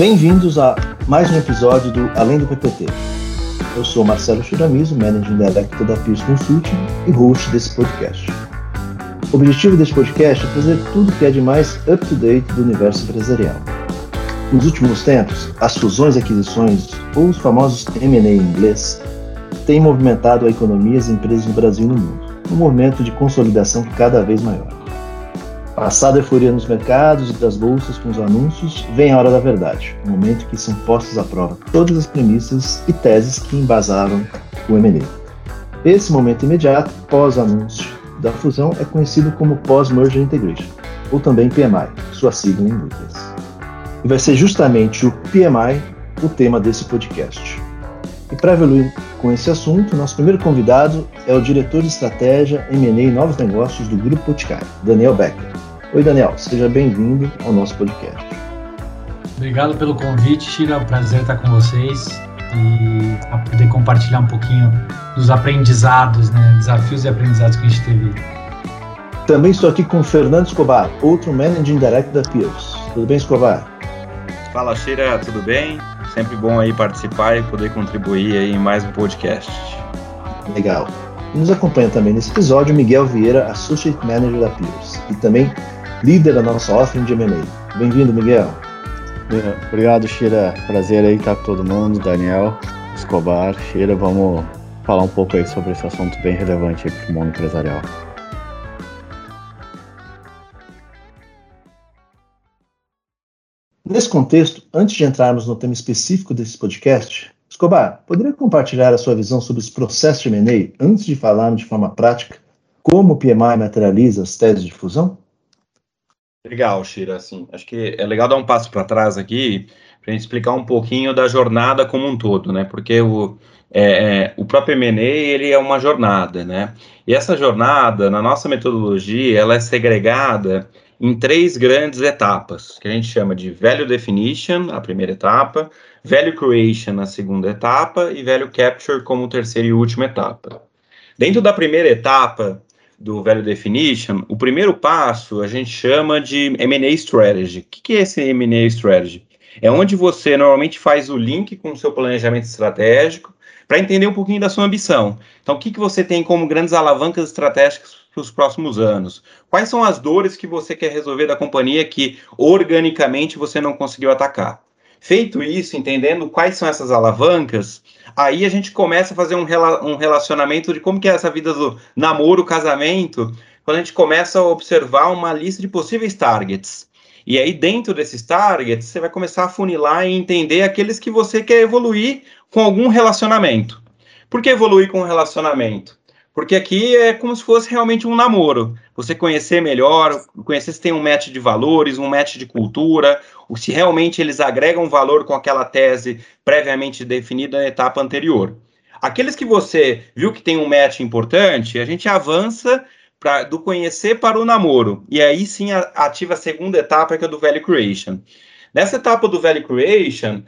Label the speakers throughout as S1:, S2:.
S1: Bem-vindos a mais um episódio do Além do PPT. Eu sou Marcelo Churamizo, Managing Director da Peers Consulting e host desse podcast. O objetivo desse podcast é trazer tudo que é de mais up-to-date do universo empresarial. Nos últimos tempos, as fusões e aquisições, ou os famosos M&A em inglês, têm movimentado a economia e as empresas no Brasil e no mundo, um movimento de consolidação cada vez maior. Passada a euforia nos mercados e das bolsas com os anúncios, vem a hora da verdade, o momento que são postas à prova todas as premissas e teses que embasaram o M&A. Esse momento imediato, pós-anúncio da fusão, é conhecido como Post-Merger Integration, ou também PMI, sua sigla em inglês. E vai ser justamente o PMI o tema desse podcast. E para evoluir com esse assunto, nosso primeiro convidado é o diretor de estratégia M&A e novos negócios do Grupo Boticário, Daniel Becker. Oi, Daniel, seja bem-vindo ao nosso podcast.
S2: Obrigado pelo convite, Shira. É um prazer estar com vocês e poder compartilhar um pouquinho dos aprendizados, né, desafios e aprendizados que a gente teve.
S1: Também estou aqui com o Fernando Escobar, outro Managing Director da Peers. Tudo bem, Escobar?
S3: Fala, Shira, tudo bem? Sempre bom aí participar e poder contribuir aí em mais um podcast.
S1: Legal. E nos acompanha também nesse episódio Miguel Vieira, Associate Manager da Peers e também líder da nossa offering de M&A. Bem-vindo, Miguel.
S4: Obrigado, Shira. Prazer aí estar com todo mundo. Daniel, Escobar, Shira, vamos falar um pouco aí sobre esse assunto bem relevante para o mundo empresarial.
S1: Nesse contexto, antes de entrarmos no tema específico desse podcast, Escobar, poderia compartilhar a sua visão sobre os processos de M&A antes de falarmos de forma prática como o PMI materializa as teses de fusão?
S3: Legal, Shira, assim, acho que é legal dar um passo para trás aqui para a gente explicar um pouquinho da jornada como um todo, né? Porque o, é, é, o próprio M&A, ele é uma jornada, né? E essa jornada, na nossa metodologia, ela é segregada em três grandes etapas, que a gente chama de Value Definition, a primeira etapa, Value Creation, a segunda etapa, e Value Capture como terceira e última etapa. Dentro da primeira etapa, do Value Definition, o primeiro passo a gente chama de M&A Strategy. O que é esse M&A Strategy? É onde você normalmente faz o link com o seu planejamento estratégico para entender um pouquinho da sua ambição. Então, o que, que você tem como grandes alavancas estratégicas para os próximos anos? Quais são as dores que você quer resolver da companhia que organicamente você não conseguiu atacar? Feito isso, entendendo quais são essas alavancas, aí a gente começa a fazer um, rela um relacionamento de como que é essa vida do namoro, casamento, quando a gente começa a observar uma lista de possíveis targets. E aí, dentro desses targets, você vai começar a funilar e entender aqueles que você quer evoluir com algum relacionamento. Por que evoluir com um relacionamento? Porque aqui é como se fosse realmente um namoro. Você conhecer melhor, conhecer se tem um match de valores, um match de cultura, ou se realmente eles agregam valor com aquela tese previamente definida na etapa anterior. Aqueles que você viu que tem um match importante, a gente avança pra, do conhecer para o namoro. E aí sim ativa a segunda etapa, que é do Value Creation. Nessa etapa do Value Creation,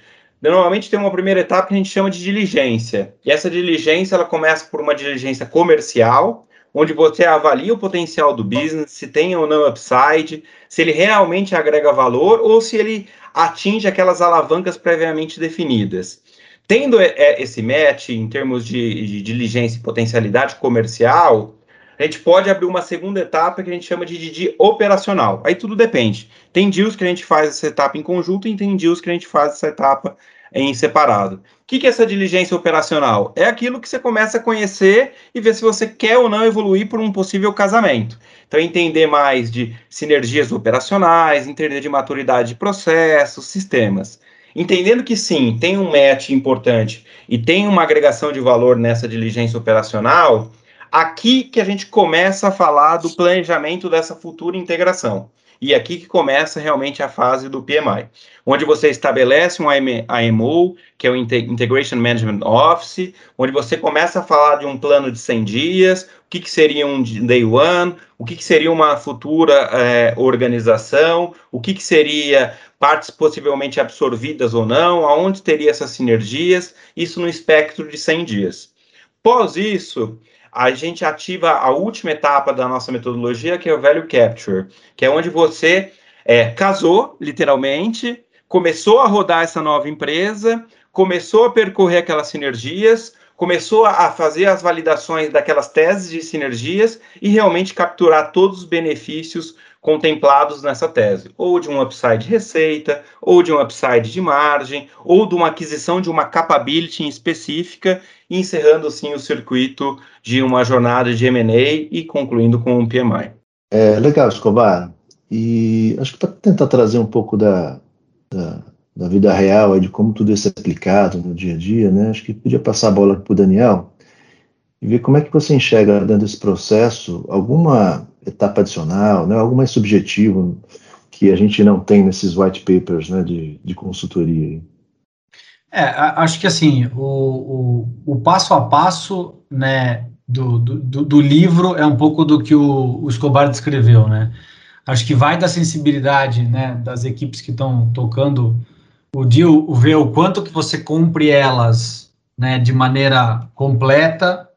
S3: Normalmente tem uma primeira etapa que a gente chama de diligência. E essa diligência ela começa por uma diligência comercial, onde você avalia o potencial do business, se tem ou não upside, se ele realmente agrega valor ou se ele atinge aquelas alavancas previamente definidas. Tendo esse match em termos de, de diligência e potencialidade comercial, a gente pode abrir uma segunda etapa que a gente chama de DD operacional. Aí tudo depende. Tem deals que a gente faz essa etapa em conjunto e tem deals que a gente faz essa etapa em separado. O que, que é essa diligência operacional? É aquilo que você começa a conhecer e ver se você quer ou não evoluir por um possível casamento. Então, entender mais de sinergias operacionais, entender de maturidade de processos, sistemas. Entendendo que sim, tem um match importante e tem uma agregação de valor nessa diligência operacional, aqui que a gente começa a falar do planejamento dessa futura integração. E aqui que começa realmente a fase do PMI, onde você estabelece um IMO, que é o Integration Management Office, onde você começa a falar de um plano de 100 dias, o que, que seria um day one, o que, que seria uma futura é, organização, o que, que seria partes possivelmente absorvidas ou não, aonde teria essas sinergias, isso no espectro de 100 dias. Pós isso, a gente ativa a última etapa da nossa metodologia, que é o Value Capture, que é onde você é, casou, literalmente, começou a rodar essa nova empresa, começou a percorrer aquelas sinergias, começou a fazer as validações daquelas teses de sinergias e realmente capturar todos os benefícios contemplados nessa tese, ou de um upside de receita, ou de um upside de margem, ou de uma aquisição de uma capability específica, encerrando assim o circuito de uma jornada de M&A e concluindo com um PMI.
S1: É legal, Escobar. E acho que para tentar trazer um pouco da, da, da vida real, de como tudo isso é aplicado no dia a dia, né? Acho que podia passar a bola para o Daniel e ver como é que você enxerga dentro desse processo alguma etapa adicional, né, algo mais subjetivo que a gente não tem nesses white papers né, de, de consultoria.
S2: É, acho que assim, o, o, o passo a passo né, do, do, do, livro é um pouco do que o, o Escobar descreveu, né? Acho que vai da sensibilidade né, das equipes que estão tocando o deal, ver o quanto que você cumpre elas né, de maneira completa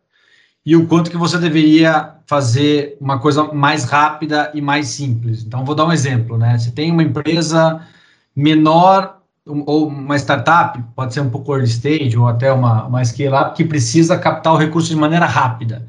S2: e o quanto que você deveria fazer uma coisa mais rápida e mais simples. Então, vou dar um exemplo, né? Você tem uma empresa menor ou uma startup, pode ser um pouco early stage ou até uma, uma scale-up, que precisa captar o recurso de maneira rápida.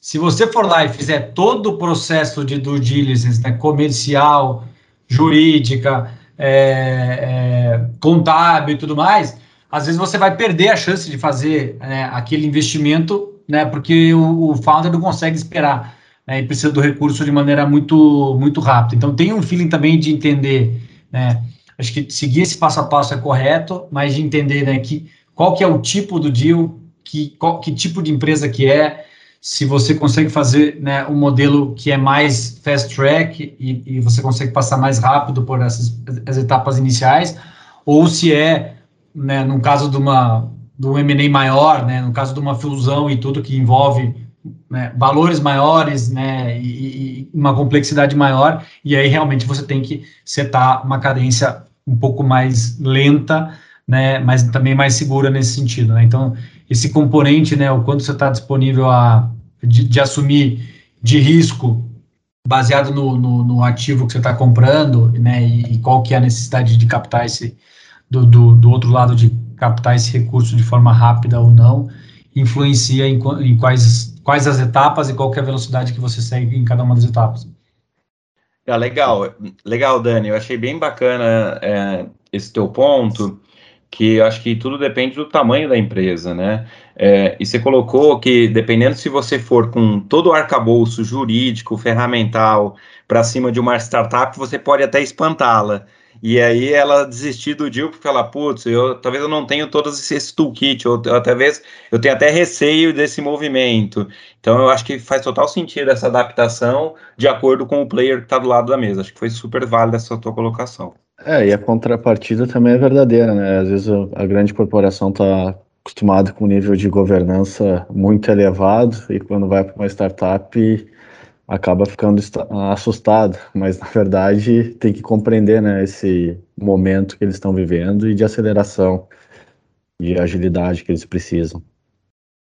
S2: Se você for lá e fizer todo o processo de due diligence, né, comercial, jurídica, é, é, contábil e tudo mais, às vezes você vai perder a chance de fazer né, aquele investimento né? Porque o, o founder não consegue esperar, né? E precisa do recurso de maneira muito, muito rápida. Então tem um feeling também de entender, né? Acho que seguir esse passo a passo é correto, mas de entender, né? Que qual que é o tipo do deal, que qual, que tipo de empresa que é, se você consegue fazer né, um modelo que é mais fast track e, e você consegue passar mais rápido por essas as etapas iniciais, ou se é, né, no caso de uma do M&A maior, né, no caso de uma fusão e tudo que envolve né, valores maiores, né, e, e, uma complexidade maior, e aí realmente você tem que setar uma cadência um pouco mais lenta, né, mas também mais segura nesse sentido, né, então esse componente, né, o quanto você está disponível a, de, de, assumir de risco baseado no, no, no ativo que você está comprando, né, e, e, qual que é a necessidade de captar esse do, do, do outro lado de captar esse recurso de forma rápida ou não, influencia em, em quais, quais as etapas e qual é a velocidade que você segue em cada uma das etapas.
S3: Ah, legal, legal, Dani. Eu achei bem bacana é, esse teu ponto, que acho que tudo depende do tamanho da empresa, né? É, e você colocou que, dependendo se você for com todo o arcabouço jurídico, ferramental, para cima de uma startup, você pode até espantá-la. E aí ela desistir do deal porque ela, putz, eu, talvez eu não tenha todos esses toolkit, ou talvez eu tenha até receio desse movimento. Então eu acho que faz total sentido essa adaptação de acordo com o player que está do lado da mesa. Acho que foi super válida essa tua colocação.
S4: É, e a contrapartida também é verdadeira, né? Às vezes a grande corporação está acostumada com um nível de governança muito elevado e quando vai para uma startup acaba ficando assustado, mas na verdade tem que compreender né, esse momento que eles estão vivendo e de aceleração, de agilidade que eles precisam.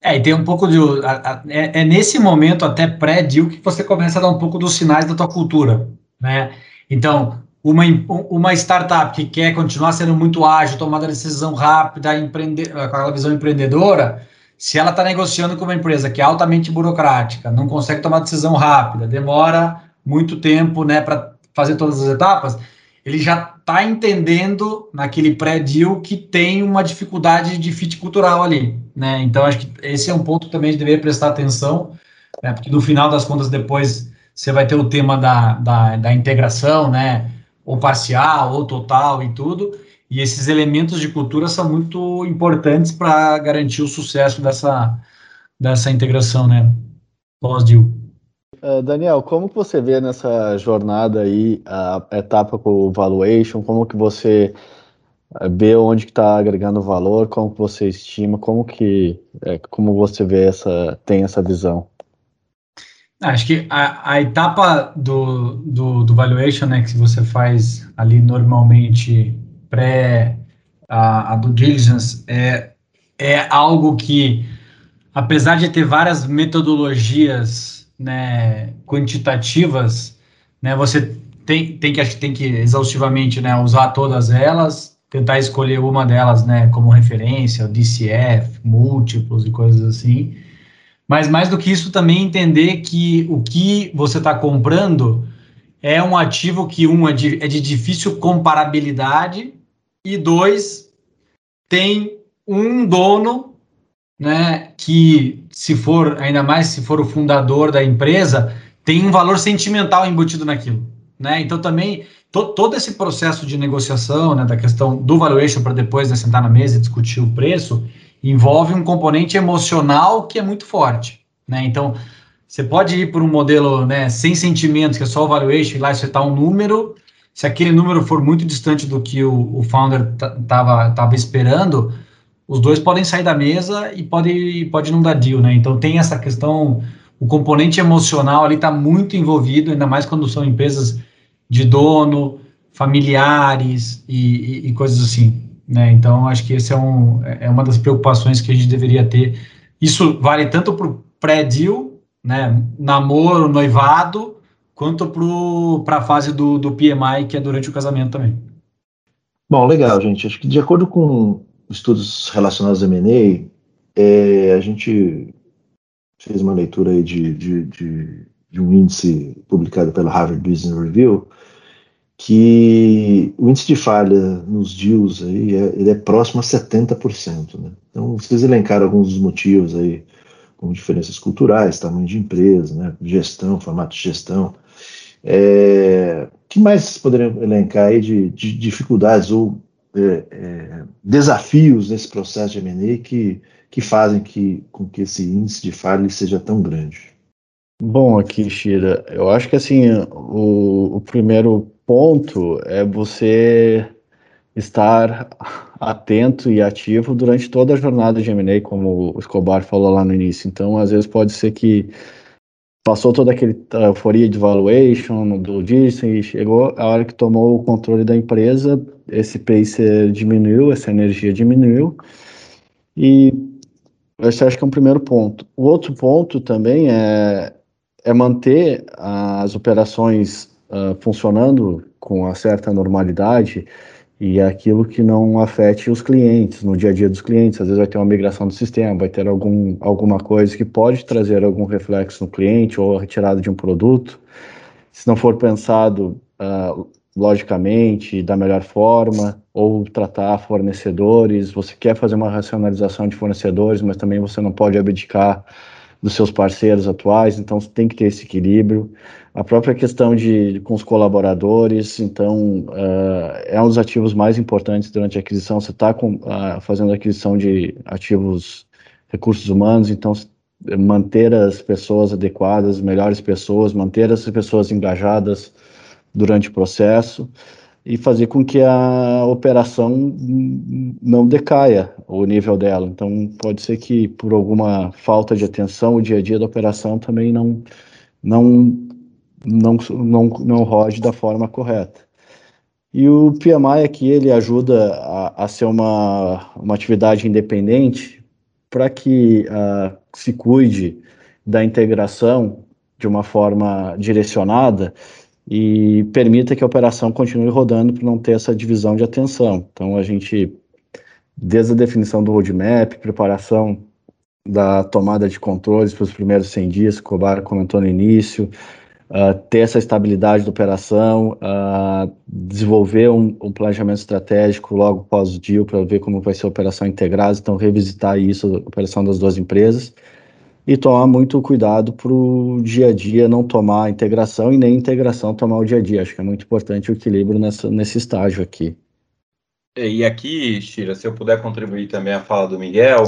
S2: É, e tem um pouco de. É, é, nesse momento, até pré-deal, que você começa a dar um pouco dos sinais da tua cultura. Né? Então, uma, uma startup que quer continuar sendo muito ágil, tomar decisão rápida, empreender, com aquela visão empreendedora, se ela está negociando com uma empresa que é altamente burocrática, não consegue tomar decisão rápida, demora muito tempo né, para fazer todas as etapas, ele já está entendendo naquele pré-deal que tem uma dificuldade de fit cultural ali. Né? Então, acho que esse é um ponto que também a gente deveria prestar atenção, né? porque no final das contas, depois você vai ter o tema da, da, da integração, né? ou parcial, ou total e tudo, e esses elementos de cultura são muito importantes para garantir o sucesso dessa, dessa integração, né? Pós-deal.
S4: Uh, Daniel, como que você vê nessa jornada aí a etapa com o valuation? Como que você eh, vê onde está agregando valor? Como que você estima? Como que é, como você vê essa tem essa visão?
S2: Acho que a, a etapa do, do, do valuation, né, que você faz ali normalmente pré a, a due diligence é, é algo que, apesar de ter várias metodologias né, quantitativas, né, você tem, tem, que, tem que exaustivamente né, usar todas elas, tentar escolher uma delas, né, como referência, o DCF, múltiplos e coisas assim. Mas mais do que isso, também entender que o que você está comprando é um ativo que, um, é de, é de difícil comparabilidade e, dois, tem um dono, né, que se for, ainda mais se for o fundador da empresa, tem um valor sentimental embutido naquilo, né? Então também to, todo esse processo de negociação, né, da questão do valuation para depois né, sentar na mesa e discutir o preço, envolve um componente emocional que é muito forte, né? Então você pode ir por um modelo né, sem sentimentos, que é só o valuation, e lá está um número. Se aquele número for muito distante do que o, o founder estava tava esperando, os dois podem sair da mesa e pode, pode não dar deal, né? Então tem essa questão, o componente emocional ali está muito envolvido, ainda mais quando são empresas de dono, familiares e, e, e coisas assim, né? Então acho que esse é, um, é uma das preocupações que a gente deveria ter. Isso vale tanto para o pré-deal né, namoro, noivado, quanto para a fase do, do PMI, que é durante o casamento também.
S1: Bom, legal, gente. Acho que de acordo com estudos relacionados a M&A, é, a gente fez uma leitura aí de, de, de, de, um índice publicado pela Harvard Business Review, que o índice de falha nos deals aí é, ele é próximo a 70%. Né? Então, vocês elencaram alguns dos motivos aí como diferenças culturais, tamanho de empresa, né, gestão, formato de gestão. É, que mais poderiam elencar aí de, de dificuldades ou é, é, desafios nesse processo de M&A que, que fazem que, com que esse índice de falha seja tão grande?
S4: Bom, aqui, Shira, eu acho que assim, o, o primeiro ponto é você estar atento e ativo durante toda a jornada de M&A, como o Escobar falou lá no início. Então, às vezes pode ser que passou toda aquele euforia de valuation do Disney, chegou a hora que tomou o controle da empresa, esse pace diminuiu, essa energia diminuiu, e esse acho que é um primeiro ponto. O outro ponto também é, é manter as operações uh, funcionando com uma certa normalidade, e é aquilo que não afete os clientes, no dia a dia dos clientes. Às vezes vai ter uma migração do sistema, vai ter algum, alguma coisa que pode trazer algum reflexo no cliente ou a retirada de um produto. Se não for pensado uh, logicamente, da melhor forma, ou tratar fornecedores, você quer fazer uma racionalização de fornecedores, mas também você não pode abdicar dos seus parceiros atuais, então tem que ter esse equilíbrio. A própria questão de com os colaboradores, então uh, é um dos ativos mais importantes durante a aquisição. Você está uh, fazendo aquisição de ativos, recursos humanos, então manter as pessoas adequadas, melhores pessoas, manter as pessoas engajadas durante o processo e fazer com que a operação não decaia o nível dela. Então, pode ser que por alguma falta de atenção, o dia a dia da operação também não não não não, não rode da forma correta. E o PMI aqui ele ajuda a, a ser uma, uma atividade independente para que uh, se cuide da integração de uma forma direcionada e permita que a operação continue rodando para não ter essa divisão de atenção. Então, a gente, desde a definição do roadmap, preparação da tomada de controles para os primeiros 100 dias, que o Cobar comentou no início, uh, ter essa estabilidade da operação, uh, desenvolver um, um, planejamento estratégico logo pós o deal para ver como vai ser a operação integrada, então revisitar isso, a operação das duas empresas, e tomar muito cuidado para o dia a dia não tomar a integração e nem integração tomar o dia a dia. Acho que é muito importante o equilíbrio nessa, nesse estágio aqui.
S3: E aqui, Shira, se eu puder contribuir também à fala do Miguel,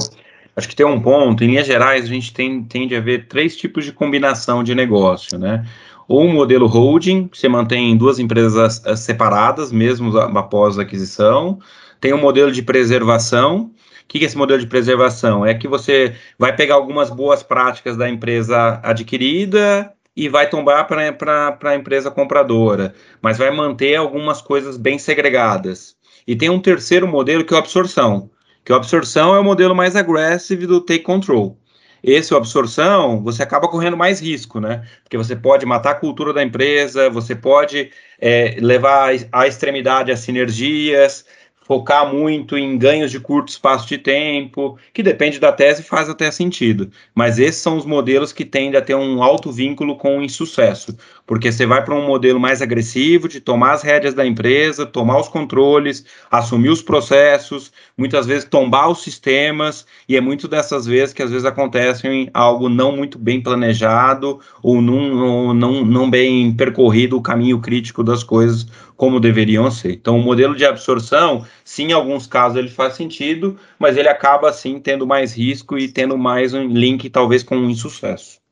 S3: acho que tem um ponto, em linhas gerais, a gente tem, tende a ver três tipos de combinação de negócio, né? Ou um modelo holding, que você mantém duas empresas separadas, mesmo após a aquisição. Tem um modelo de preservação, que é esse modelo de preservação? É que você vai pegar algumas boas práticas da empresa adquirida e vai tombar para a empresa compradora, mas vai manter algumas coisas bem segregadas. E tem um terceiro modelo que é a absorção, que a absorção é o modelo mais agressivo do take control. Esse, absorção, você acaba correndo mais risco, né? Porque você pode matar a cultura da empresa, você pode é, levar à extremidade as sinergias, focar muito em ganhos de curto espaço de tempo, que depende da tese faz até sentido. Mas esses são os modelos que tendem a ter um alto vínculo com o insucesso, porque você vai para um modelo mais agressivo de tomar as rédeas da empresa, tomar os controles, assumir os processos, muitas vezes tombar os sistemas, e é muito dessas vezes que às vezes acontecem algo não muito bem planejado ou não, não, não bem percorrido o caminho crítico das coisas como deveriam ser. Então, o modelo de absorção, sim, em alguns casos ele faz sentido, mas ele acaba, sim, tendo mais risco e tendo mais um link, talvez, com um insucesso.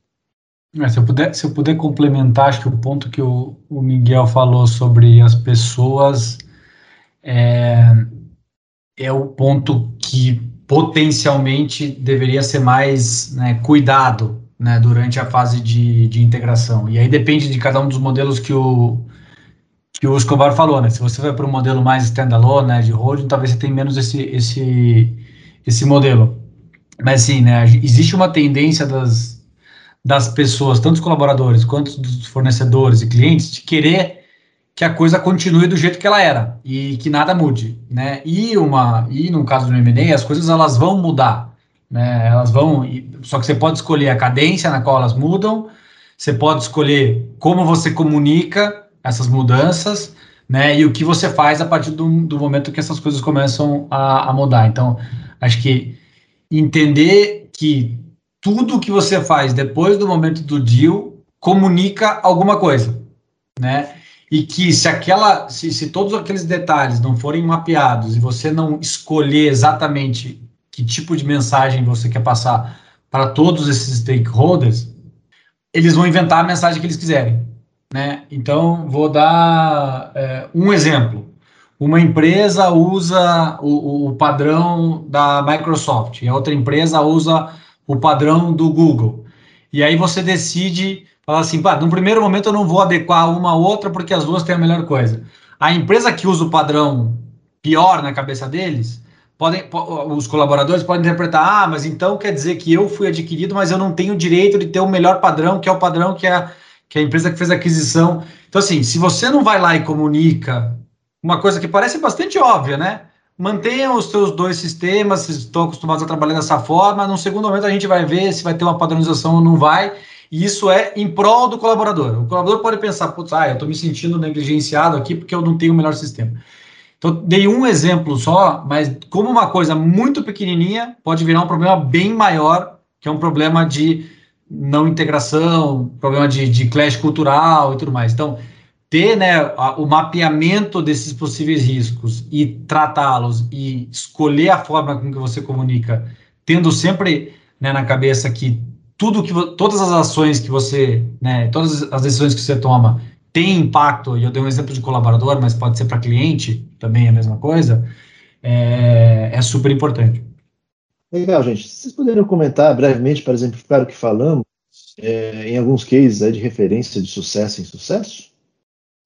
S2: É, se, eu puder, se eu puder complementar, acho que o ponto que o, o Miguel falou sobre as pessoas é, é o ponto que potencialmente deveria ser mais né, cuidado né, durante a fase de, de integração. E aí depende de cada um dos modelos que o, que o Escobar falou, né? Se você vai para um modelo mais standalone, né, de holding, talvez você tenha menos esse, esse, esse modelo. Mas sim, né, existe uma tendência das, das pessoas, tanto dos colaboradores quanto dos fornecedores e clientes, de querer que a coisa continue do jeito que ela era e que nada mude, né? E uma e no caso do M&A, as coisas elas vão mudar, né? Elas vão, só que você pode escolher a cadência na qual elas mudam, você pode escolher como você comunica essas mudanças, né? E o que você faz a partir do, do momento que essas coisas começam a, a mudar. Então, acho que entender que tudo que você faz depois do momento do deal comunica alguma coisa, né? E que se aquela, se, se todos aqueles detalhes não forem mapeados e você não escolher exatamente que tipo de mensagem você quer passar para todos esses stakeholders, eles vão inventar a mensagem que eles quiserem. Né? Então, vou dar é, um exemplo. Uma empresa usa o, o, padrão da Microsoft e a outra empresa usa o padrão do Google. E aí você decide, falar assim, pá, no primeiro momento eu não vou adequar uma a outra porque as duas têm a melhor coisa. A empresa que usa o padrão pior na cabeça deles, podem, os colaboradores podem interpretar, ah, mas então quer dizer que eu fui adquirido, mas eu não tenho o direito de ter o melhor padrão, que é o padrão que é que a empresa que fez a aquisição. Então, assim, se você não vai lá e comunica uma coisa que parece bastante óbvia, né? Mantenha os seus dois sistemas, estão acostumados a trabalhar dessa forma. No segundo momento, a gente vai ver se vai ter uma padronização ou não vai. E isso é em prol do colaborador. O colaborador pode pensar, putz, ah, eu estou me sentindo negligenciado aqui porque eu não tenho o melhor sistema. Então, dei um exemplo só, mas como uma coisa muito pequenininha pode virar um problema bem maior, que é um problema de não integração, problema de, de clash cultural e tudo mais. Então, ter né, o mapeamento desses possíveis riscos e tratá-los e escolher a forma com que você comunica, tendo sempre né, na cabeça que tudo que todas as ações que você, né, todas as decisões que você toma têm impacto, e eu dei um exemplo de colaborador, mas pode ser para cliente, também é a mesma coisa, é, é super importante.
S1: Legal, gente. Vocês poderiam comentar brevemente, para exemplificar o que falamos, é, em alguns cases de referência de sucesso em sucesso?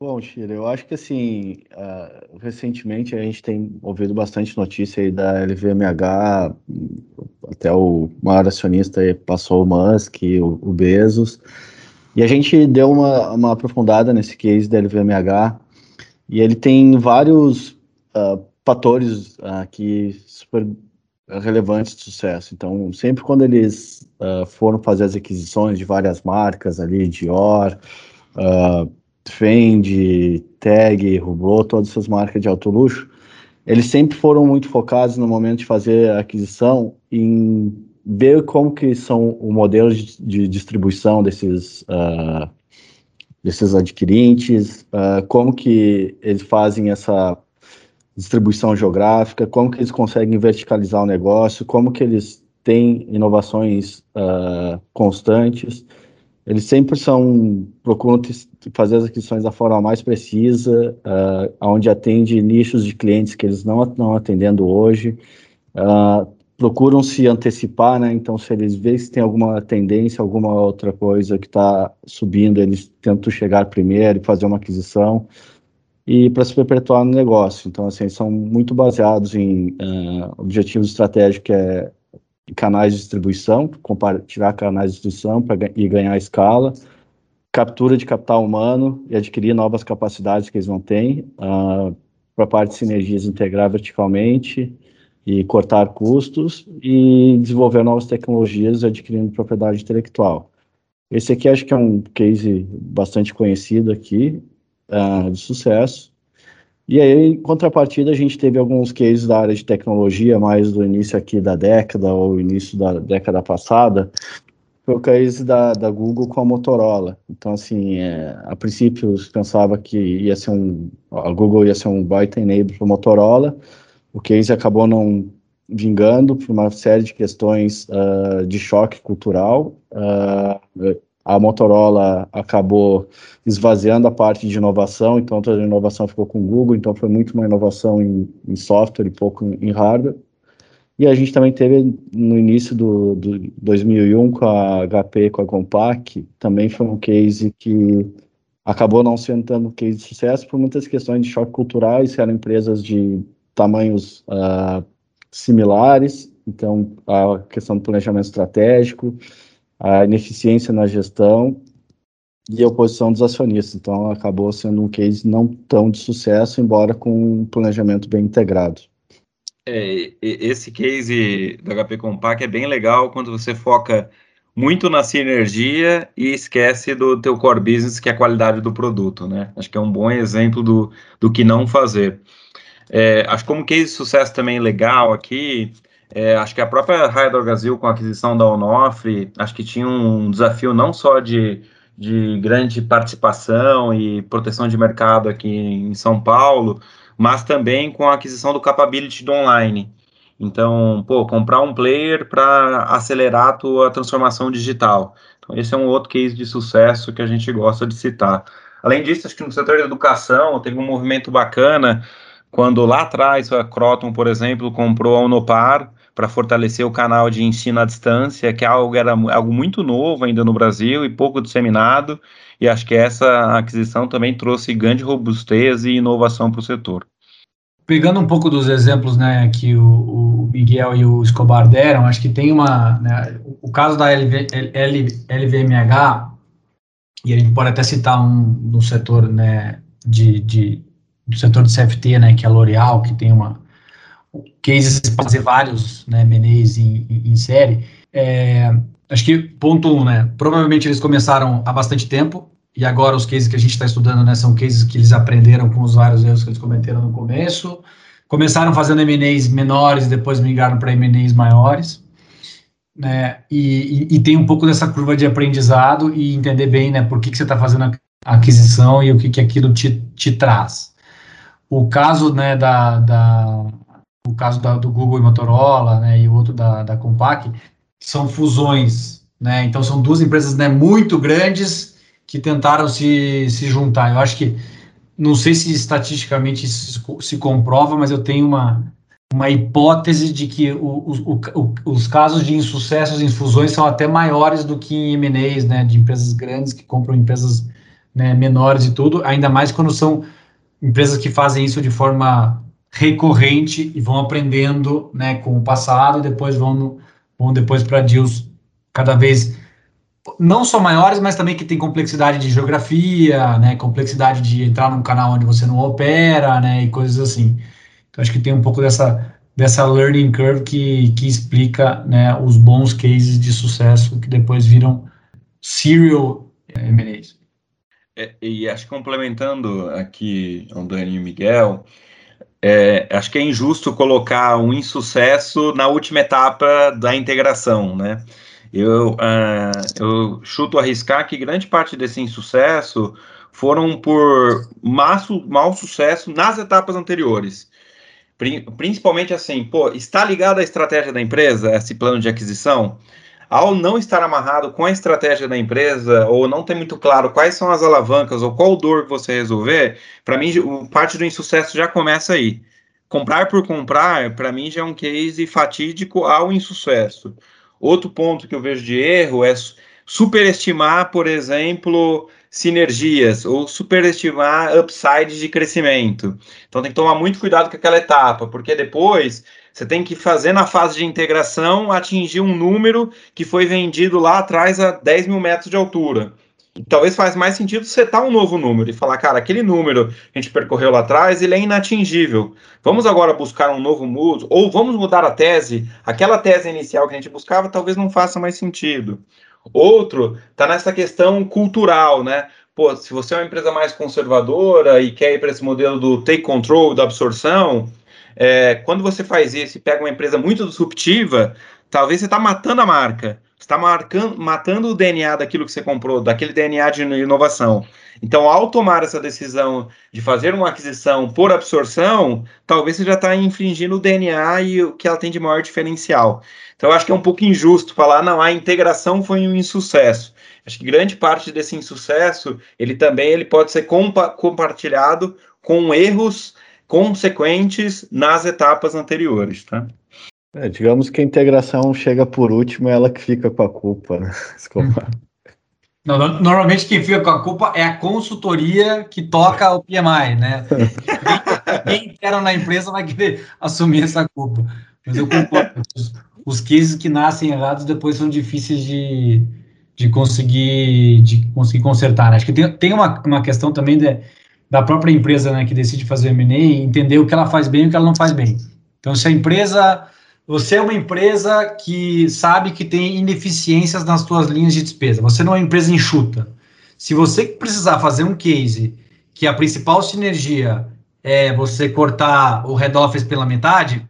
S4: Bom, Shira, eu acho que assim, uh, recentemente a gente tem ouvido bastante notícia aí da LVMH, até o maior acionista passou o Musk, o, o Bezos, e a gente deu uma, uma aprofundada nesse case da LVMH, e ele tem vários uh, fatores que super relevantes de sucesso. Então, sempre quando eles uh, foram fazer as aquisições de várias marcas ali, Dior, Fendi, Tag, Hublot, todas essas marcas de alto luxo, eles sempre foram muito focados no momento de fazer a aquisição em ver como que são o modelo de, de distribuição desses uh, desses adquirentes, uh, como que eles fazem essa distribuição geográfica, como que eles conseguem verticalizar o negócio, como que eles têm inovações uh, constantes. Eles sempre são procuram fazer as aquisições da forma mais precisa, uh, onde atende nichos de clientes que eles não estão atendendo hoje. Uh, procuram se antecipar, né? Então, se eles veem se tem alguma tendência, alguma outra coisa que está subindo, eles tentam chegar primeiro e fazer uma aquisição e para se perpetuar no negócio. Então, assim, são muito baseados em uh, objetivos estratégicos, que é canais de distribuição, tirar canais de distribuição para e ganhar escala, captura de capital humano e adquirir novas capacidades que eles não têm, uh, para a parte de sinergias integrar verticalmente e cortar custos e desenvolver novas tecnologias adquirindo propriedade intelectual. Esse aqui acho que é um case bastante conhecido aqui, uh, de sucesso. E aí, em contrapartida, a gente teve alguns cases da área de tecnologia, mais do início aqui da década ou início da década passada, foi o case da, da Google com a Motorola. Então, assim, é, a princípio se pensava que ia ser um, a Google ia ser um baita enable para a Motorola, o case acabou não vingando por uma série de questões uh, de choque cultural. Uh, a Motorola acabou esvaziando a parte de inovação, então toda a inovação ficou com o Google, então foi muito uma inovação em, em software e pouco em hardware. E a gente também teve no início do, do 2001 com a HP, com a Compaq, também foi um case que acabou não sendo tanto um case de sucesso por muitas questões de choque culturais, eram empresas de tamanhos uh, similares, então a questão do planejamento estratégico, a ineficiência na gestão e a oposição dos acionistas. Então, acabou sendo um case não tão de sucesso, embora com um planejamento bem integrado.
S3: É, esse case do HP Compaq é bem legal quando você foca muito na sinergia e esquece do teu core business, que é a qualidade do produto, né? Acho que é um bom exemplo do, do que não fazer. É, acho que como case de sucesso também legal aqui, é, acho que a própria Raia Brasil, com a aquisição da Onofre, acho que tinha um desafio não só de, de grande participação e proteção de mercado aqui em São Paulo, mas também com a aquisição do Capability do online. Então, pô, comprar um player para acelerar a tua transformação digital. Então, esse é um outro case de sucesso que a gente gosta de citar. Além disso, acho que no setor da educação teve um movimento bacana quando lá atrás a Croton, por exemplo, comprou a Unopar, para fortalecer o canal de ensino à distância, que é algo, era algo muito novo ainda no Brasil e pouco disseminado, e acho que essa aquisição também trouxe grande robustez e inovação para o setor.
S2: Pegando um pouco dos exemplos né, que o, o, Miguel e o Escobar deram, acho que tem uma. Né, o caso da LV, L, LVMH, e a gente pode até citar um no setor né, de, de, do setor de CFT, né, que é a L'Oréal, que tem uma, cases fazer vários né, MNEs em, em, série. É, acho que ponto um, né? Provavelmente eles começaram há bastante tempo e agora os cases que a gente está estudando, né, são cases que eles aprenderam com os vários erros que eles cometeram no começo. Começaram fazendo MNEs menores, depois migraram para MNEs maiores. Né, e, e, e, tem um pouco dessa curva de aprendizado e entender bem, né, por que, que você está fazendo a aquisição e o que, que aquilo te, te traz. O caso, né, da, da o caso da, do Google e Motorola, né, e o outro da, da Compaq, são fusões, né, então são duas empresas, né, muito grandes que tentaram se, se juntar. Eu acho que, não sei se estatisticamente se, se comprova, mas eu tenho uma, uma hipótese de que o, o, o, os casos de insucessos em fusões são até maiores do que em M&As, né, de empresas grandes que compram empresas né, menores e tudo, ainda mais quando são empresas que fazem isso de forma recorrente e vão aprendendo né, com o passado, depois vão, vão depois para deals cada vez não só maiores, mas também que tem complexidade de geografia, né, complexidade de entrar num canal onde você não opera, né, e coisas assim. Então acho que tem um pouco dessa dessa learning curve que, que explica, né, os bons cases de sucesso que depois viram serial M&As.
S3: É, e acho que complementando aqui Dani e Miguel, é, acho que é injusto colocar um insucesso na última etapa da integração, né? Eu, uh, eu chuto arriscar que grande parte desse insucesso foram por maço, mau sucesso nas etapas anteriores. Principalmente assim, pô, está ligado à estratégia da empresa, esse plano de aquisição? Ao não estar amarrado com a estratégia da empresa, ou não ter muito claro quais são as alavancas, ou qual dor que você resolver, para mim, parte do insucesso já começa aí. Comprar por comprar, para mim, já é um case fatídico ao insucesso. Outro ponto que eu vejo de erro é superestimar, por exemplo, sinergias ou superestimar upsides de crescimento. Então tem que tomar muito cuidado com aquela etapa, porque depois você tem que fazer na fase de integração atingir um número que foi vendido lá atrás a 10 mil metros de altura. talvez faz mais sentido setar um novo número e falar, cara, aquele número que a gente percorreu lá atrás, ele é inatingível. Vamos agora buscar um novo mudo, ou vamos mudar a tese. Aquela tese inicial que a gente buscava talvez não faça mais sentido. Outro está nessa questão cultural, né? Pô, se você é uma empresa mais conservadora e quer ir para esse modelo do take control, da absorção, é, quando você faz isso e pega uma empresa muito disruptiva, talvez você está matando a marca está matando o DNA daquilo que você comprou, daquele DNA de inovação. Então, ao tomar essa decisão de fazer uma aquisição por absorção, talvez você já está infringindo o DNA e o que ela tem de maior diferencial. Então, eu acho que é um pouco injusto falar, não, a integração foi um insucesso. Acho que grande parte desse insucesso, ele também ele pode ser compa compartilhado com erros consequentes nas etapas anteriores, tá?
S4: É, digamos que a integração chega por último, é ela que fica com a culpa, né?
S2: Não, normalmente quem fica com a culpa é a consultoria que toca o PMI, né? Quem inteiro na empresa vai querer assumir essa culpa. Mas eu concordo. Os, os cases que nascem errados depois são difíceis de, de conseguir de conseguir consertar. Né? Acho que tem, tem uma, uma questão também de, da própria empresa né, que decide fazer M&A entender o que ela faz bem e o que ela não faz bem. Então, se a empresa você é uma empresa que sabe que tem ineficiências nas suas linhas de despesa. Você não é uma empresa enxuta. Se você precisar fazer um case que a principal sinergia é você cortar o head office pela metade,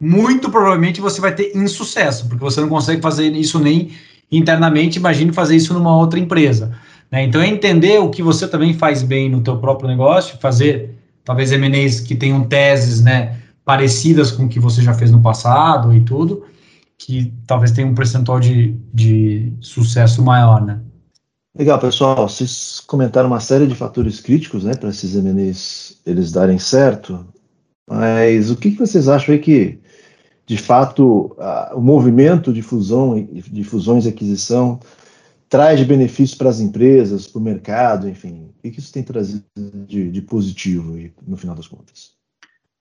S2: muito provavelmente você vai ter insucesso, porque você não consegue fazer isso nem internamente, imagine fazer isso numa outra empresa. Né? Então, é entender o que você também faz bem no teu próprio negócio, fazer talvez M&As que tenham teses, né, parecidas com o que você já fez no passado e tudo, que talvez tenha um percentual de, de sucesso maior, né?
S1: Legal, pessoal. Vocês comentaram uma série de fatores críticos, né, para esses M&As eles darem certo. Mas o que, que vocês acham aí que, de fato, a, o movimento de fusão, de fusões e aquisição traz de benefícios para as empresas, para o mercado, enfim, o que, que isso tem trazido de, de positivo aí, no final das contas?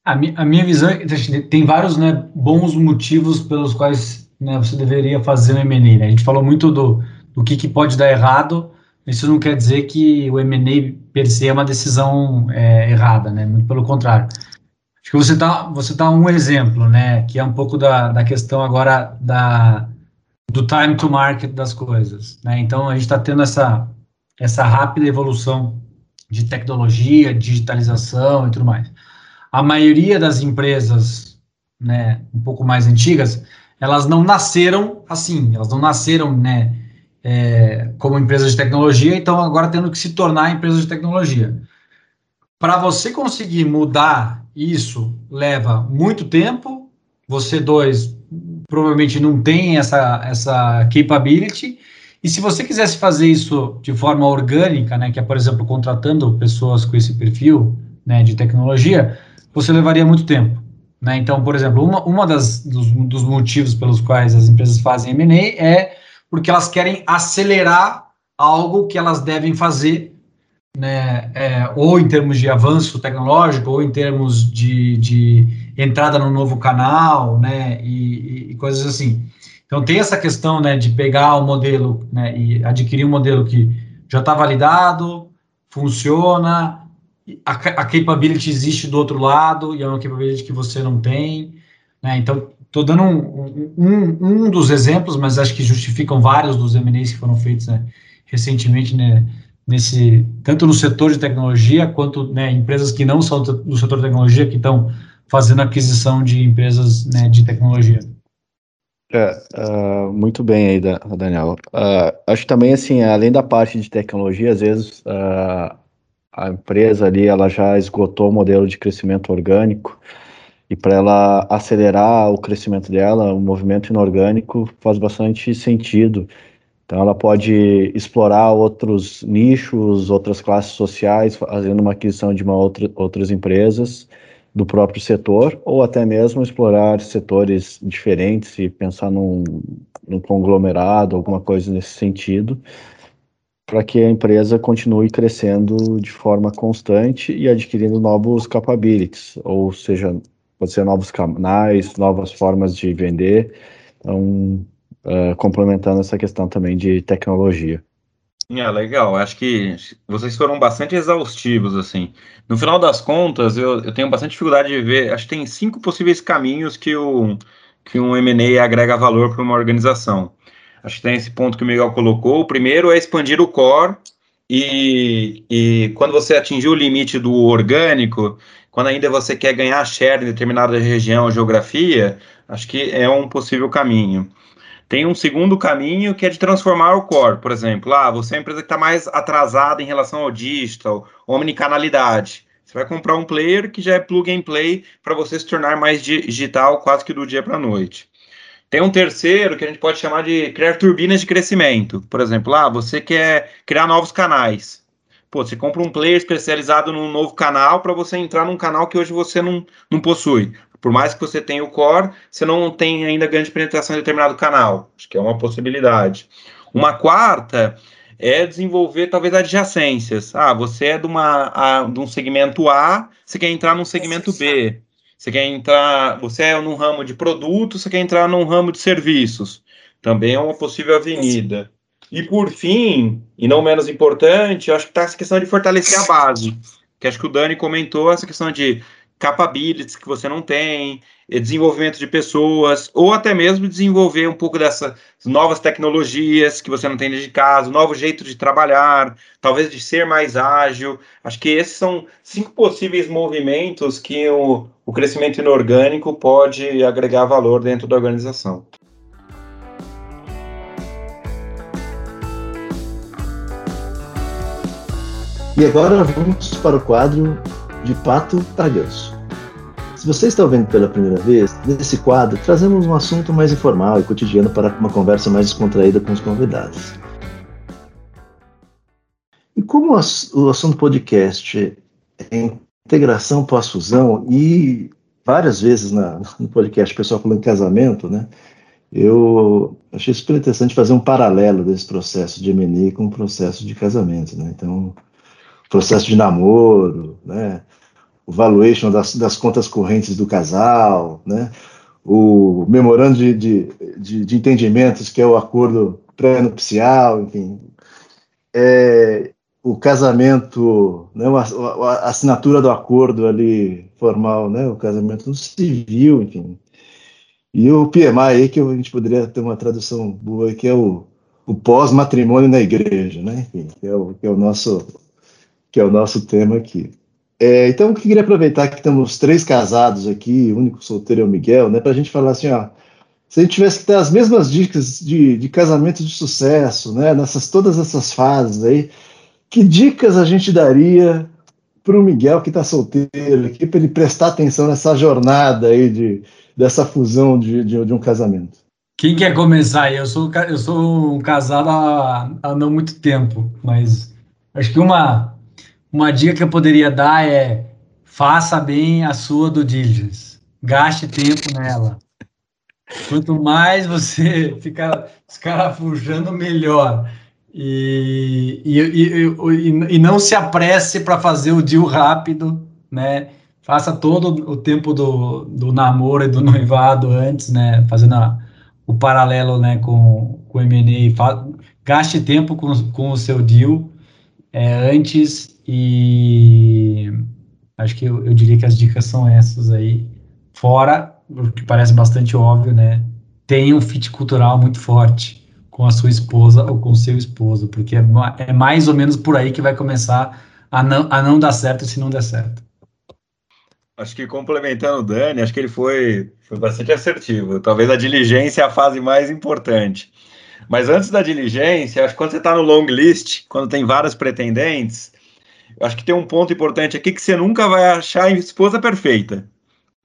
S2: A, mi, a minha visão é que tem vários né, bons motivos pelos quais né, você deveria fazer um M&A. Né? A gente falou muito do, do que, que pode dar errado, isso não quer dizer que o M&A per se é uma decisão é, errada, né? muito pelo contrário. Acho que você dá, você dá um exemplo, né, que é um pouco da, da questão agora da, do time to market das coisas. Né? Então, a gente está tendo essa, essa rápida evolução de tecnologia, digitalização e tudo mais a maioria das empresas, né, um pouco mais antigas, elas não nasceram assim, elas não nasceram, né, é, como empresas de tecnologia, então agora tendo que se tornar empresas de tecnologia. Para você conseguir mudar isso, leva muito tempo. Você dois provavelmente não tem essa essa capability. E se você quisesse fazer isso de forma orgânica, né, que é por exemplo contratando pessoas com esse perfil, né, de tecnologia, você levaria muito tempo. Né? Então, por exemplo, uma, uma das, dos, dos motivos pelos quais as empresas fazem M&A é porque elas querem acelerar algo que elas devem fazer, né, é, ou em termos de avanço tecnológico, ou em termos de, de entrada no novo canal, né, e, e, coisas assim. Então, tem essa questão, né, de pegar o modelo, né, e adquirir um modelo que já está validado, funciona, a, a capability existe do outro lado e é uma capability que você não tem. Né? Então, estou dando um, um, um, dos exemplos, mas acho que justificam vários dos M&As que foram feitos né, recentemente, né, nesse, tanto no setor de tecnologia, quanto né, empresas que não são do setor de tecnologia, que estão fazendo aquisição de empresas né, de tecnologia.
S4: É, uh, muito bem aí, Daniel. Uh, acho também, assim, além da parte de tecnologia, às vezes uh, a empresa ali ela já esgotou o modelo de crescimento orgânico e para ela acelerar o crescimento dela, o movimento inorgânico faz bastante sentido. Então ela pode explorar outros nichos, outras classes sociais, fazendo uma aquisição de uma outra, outras empresas do próprio setor, ou até mesmo explorar setores diferentes e pensar num, num conglomerado, alguma coisa nesse sentido para que a empresa continue crescendo de forma constante e adquirindo novos capabilities, ou seja, pode ser novos canais, novas formas de vender, então, uh, complementando essa questão também de tecnologia.
S3: É, legal. Acho que vocês foram bastante exaustivos, assim. No final das contas, eu, eu tenho bastante dificuldade de ver. Acho que tem cinco possíveis caminhos que, o, que um M&A agrega valor para uma organização. Acho que tem esse ponto que o Miguel colocou. O primeiro é expandir o core e, e quando você atingir o limite do orgânico, quando ainda você quer ganhar share em determinada região ou geografia, acho que é um possível caminho. Tem um segundo caminho que é de transformar o core, por exemplo. Ah, você é uma empresa que está mais atrasada em relação ao digital, omnicanalidade. Você vai comprar um player que já é plug and play para você se tornar mais digital quase que do dia para a noite. Tem um terceiro que a gente pode chamar de criar turbinas de crescimento. Por exemplo, ah, você quer criar novos canais. Pô, você compra um player especializado num novo canal para você entrar num canal que hoje você não, não possui. Por mais que você tenha o core, você não tem ainda grande penetração em determinado canal. Acho que é uma possibilidade. Uma quarta é desenvolver talvez adjacências. Ah, você é de, uma, a, de um segmento A, você quer entrar num segmento B. Você quer entrar, você é num ramo de produtos, você quer entrar num ramo de serviços. Também é uma possível avenida. E por fim, e não menos importante, acho que está essa questão de fortalecer a base. Que acho que o Dani comentou, essa questão de capabilities que você não tem, desenvolvimento de pessoas, ou até mesmo desenvolver um pouco dessas novas tecnologias que você não tem de casa, novo jeito de trabalhar, talvez de ser mais ágil. Acho que esses são cinco possíveis movimentos que o, o crescimento inorgânico pode agregar valor dentro da organização.
S1: E agora vamos para o quadro de pato ganso. Se você está ouvindo pela primeira vez, nesse quadro trazemos um assunto mais informal e cotidiano para uma conversa mais descontraída com os convidados. E como o assunto podcast é integração pós-fusão e várias vezes na, no podcast o pessoal falando casamento, né? Eu achei super interessante fazer um paralelo desse processo de M&A com o processo de casamento, né? Então, processo de namoro, né? O valuation das, das contas correntes do casal, né? o memorando de, de, de, de entendimentos, que é o acordo pré-nupcial, enfim, é, o casamento, né, a, assinatura do acordo ali formal, né, o casamento civil, enfim. E o PMI aí, que a gente poderia ter uma tradução boa, que é o, o pós-matrimônio na igreja, né, enfim, que é o, que é o nosso que é o nosso tema aqui. É, então, eu queria aproveitar que temos três casados aqui, o único solteiro é o Miguel, né, para a gente falar assim, ó, se a gente tivesse que ter as mesmas dicas de, de casamento de sucesso, né, nessas todas essas fases aí, que dicas a gente daria para o Miguel que está solteiro aqui, para ele prestar atenção nessa jornada aí de, dessa fusão de, de, de um casamento?
S2: Quem quer começar? Eu sou, eu sou um casado há, há não muito tempo, mas acho que uma uma dica que eu poderia dar é faça bem a sua do diligence. Gaste tempo nela. Quanto mais você ficar escarafujando, melhor. E, e, e, e, não se apresse para fazer o deal rápido, né? Faça todo o tempo do, do namoro e do noivado antes, né? Fazendo a, o paralelo né, com, com o M&A. Gaste tempo com, com o seu deal é, antes e acho que eu, eu, diria que as dicas são essas aí. Fora, o que parece bastante óbvio, né? Tenha um fit cultural muito forte com a sua esposa ou com seu esposo, porque é, é mais ou menos por aí que vai começar a não, a não dar certo se não der certo.
S3: Acho que complementando o Dani, acho que ele foi, foi bastante assertivo. Talvez a diligência é a fase mais importante. Mas antes da diligência, acho que quando você está no long list, quando tem vários pretendentes, acho que tem um ponto importante aqui que você nunca vai achar a esposa perfeita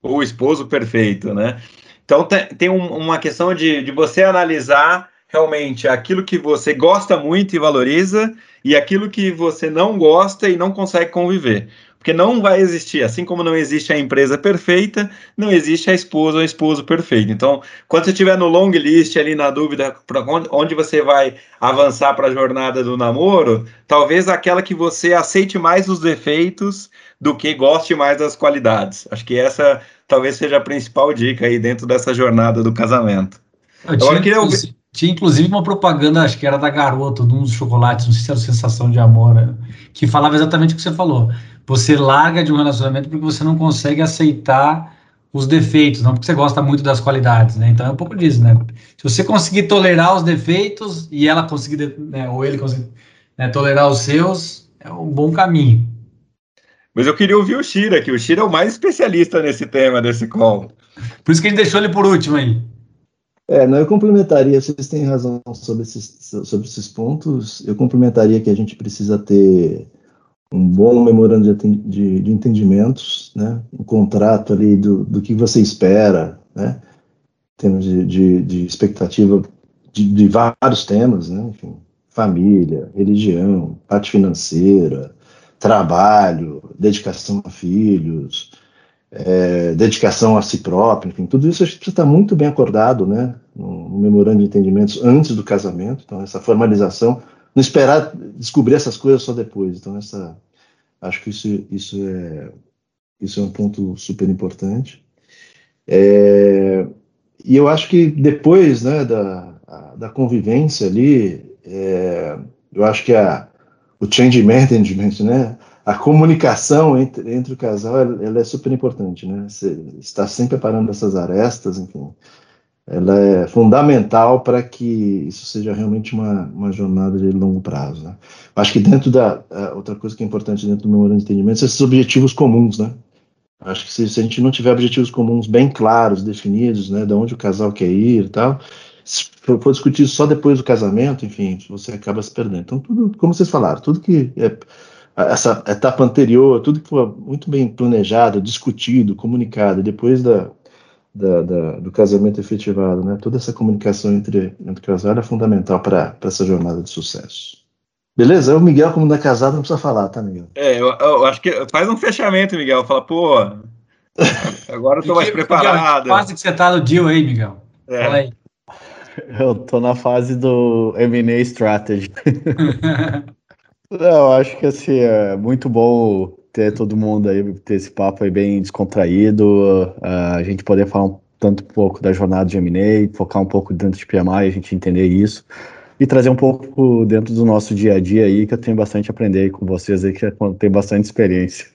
S3: ou o esposo perfeito, né? Então tem, tem um, uma questão de, de você analisar realmente aquilo que você gosta muito e valoriza e aquilo que você não gosta e não consegue conviver. Porque não vai existir, assim como não existe a empresa perfeita, não existe a esposa ou esposo perfeito. Então, quando você estiver no long list ali na dúvida para onde, você vai avançar para a jornada do namoro, talvez aquela que você aceite mais os defeitos do que goste mais das qualidades. Acho que essa talvez seja a principal dica aí dentro dessa jornada do casamento.
S2: Eu Agora, tinha, queria ouvir... Tinha inclusive uma propaganda, acho que era da Garoto, de um dos chocolates, não sei se era Sensação de Amor, né, que falava exatamente o que você falou. Você larga de um relacionamento porque você não consegue aceitar os defeitos, não porque você gosta muito das qualidades, né? Então é um pouco disso, né? Se você conseguir tolerar os defeitos e ela conseguir, né, ou ele conseguir né, tolerar os seus, é um bom caminho.
S3: Mas eu queria ouvir o Shira, que o Shira é o mais especialista nesse tema desse call.
S2: Por isso que a gente deixou ele por último aí.
S1: É, não, eu complementaria, vocês têm razão sobre esses, sobre esses pontos, eu complementaria que a gente precisa ter um bom memorando de, de, de, entendimentos, né? um contrato ali do, do que você espera, né? em termos de, de, de expectativa de, de, vários temas, né? Enfim, família, religião, parte financeira, trabalho, dedicação a filhos, é, dedicação a si próprio, enfim, tudo isso a gente precisa estar muito bem acordado, né, no, no memorando de entendimentos antes do casamento, então essa formalização não esperar descobrir essas coisas só depois. Então, essa, acho que isso, isso, é, isso é um ponto super importante. É, e eu acho que depois né, da, da convivência ali, é, eu acho que a, o change management, né, a comunicação entre, entre o casal, ela, é super importante, né? Você está sempre parando essas arestas, enfim ela é fundamental para que isso seja realmente uma, uma jornada de longo prazo. Né? Acho que dentro da outra coisa que é importante dentro do memorando de entendimento são esses objetivos comuns, né? Acho que se, se, a gente não tiver objetivos comuns bem claros, definidos, né, de onde o casal quer ir e tal, se for discutir só depois do casamento, enfim, você acaba se perdendo. Então, tudo, como vocês falaram, tudo que é essa etapa anterior, tudo que foi muito bem planejado, discutido, comunicado, depois da, da, da, do casamento efetivado, né? Toda essa comunicação entre, entre casal é fundamental para essa jornada de sucesso. Beleza? O Miguel, como não é casado, não precisa falar, tá, Miguel?
S3: É, eu, eu acho que faz um fechamento, Miguel. Fala, pô, agora eu tô mais preparado.
S2: Quase que você tá no deal aí, Miguel. É. Fala aí.
S4: Eu tô na fase do M&A Strategy. Não, acho que assim, é muito bom ter todo mundo aí, ter esse papo aí bem descontraído, uh, a gente poder falar um tanto um pouco da jornada de M&A, focar um pouco dentro de PMI, a gente entender isso, e trazer um pouco dentro do nosso dia a dia aí, que eu tenho bastante a aprender aí com vocês aí, que eu tenho bastante experiência.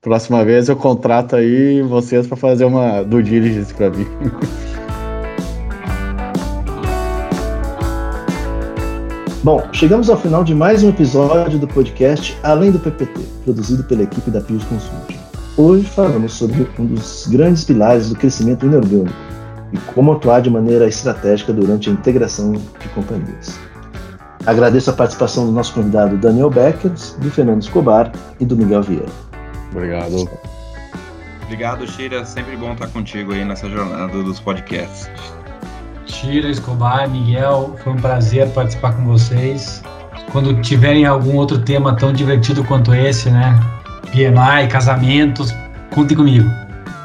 S4: Próxima vez eu contrato aí vocês para fazer uma due diligence para mim.
S1: Bom, chegamos ao final de mais um episódio do podcast Além do PPT, produzido pela equipe da Pius Consulting. Hoje falamos sobre um dos grandes pilares do crescimento inorgânico e como atuar de maneira estratégica durante a integração de companhias. Agradeço a participação do nosso convidado Daniel Becker, do Fernando Escobar e do Miguel Vieira.
S4: Obrigado.
S3: Obrigado, Shira. Sempre bom estar contigo aí nessa jornada dos podcasts.
S2: Tira, Escobar, Miguel, foi um prazer participar com vocês. Quando tiverem algum outro tema tão divertido quanto esse, né? PMI, casamentos, contem comigo.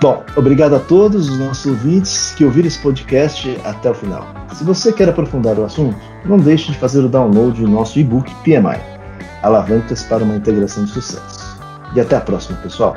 S1: Bom, obrigado a todos os nossos ouvintes que ouviram esse podcast até o final. Se você quer aprofundar o assunto, não deixe de fazer o download do nosso e-book PMI, Alavancas para uma Integração de Sucesso. E até a próxima, pessoal!